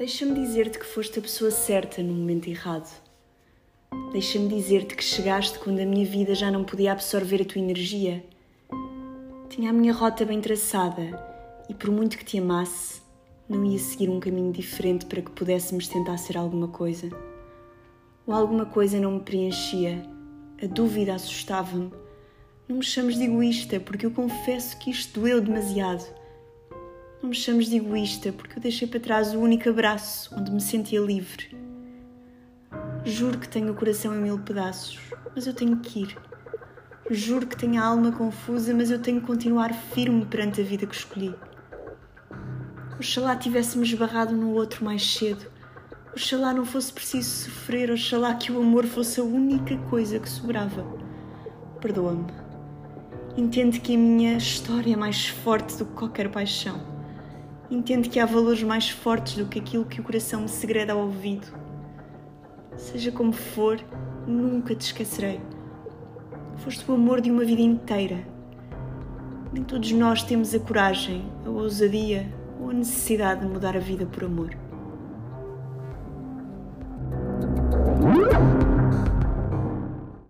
Deixa-me dizer-te que foste a pessoa certa no momento errado. Deixa-me dizer-te que chegaste quando a minha vida já não podia absorver a tua energia. Tinha a minha rota bem traçada e, por muito que te amasse, não ia seguir um caminho diferente para que pudéssemos tentar ser alguma coisa. Ou alguma coisa não me preenchia, a dúvida assustava-me. Não me chames de egoísta, porque eu confesso que isto doeu demasiado. Não me chames de egoísta, porque eu deixei para trás o único abraço onde me sentia livre. Juro que tenho o coração em mil pedaços, mas eu tenho que ir. Juro que tenho a alma confusa, mas eu tenho que continuar firme perante a vida que escolhi. Oxalá tivéssemos esbarrado no outro mais cedo. Oxalá não fosse preciso sofrer, oxalá que o amor fosse a única coisa que sobrava. Perdoa-me. Entende que a minha história é mais forte do que qualquer paixão. Entende que há valores mais fortes do que aquilo que o coração me segreda ao ouvido. Seja como for, nunca te esquecerei. Foste o amor de uma vida inteira. Nem todos nós temos a coragem, a ousadia ou a necessidade de mudar a vida por amor.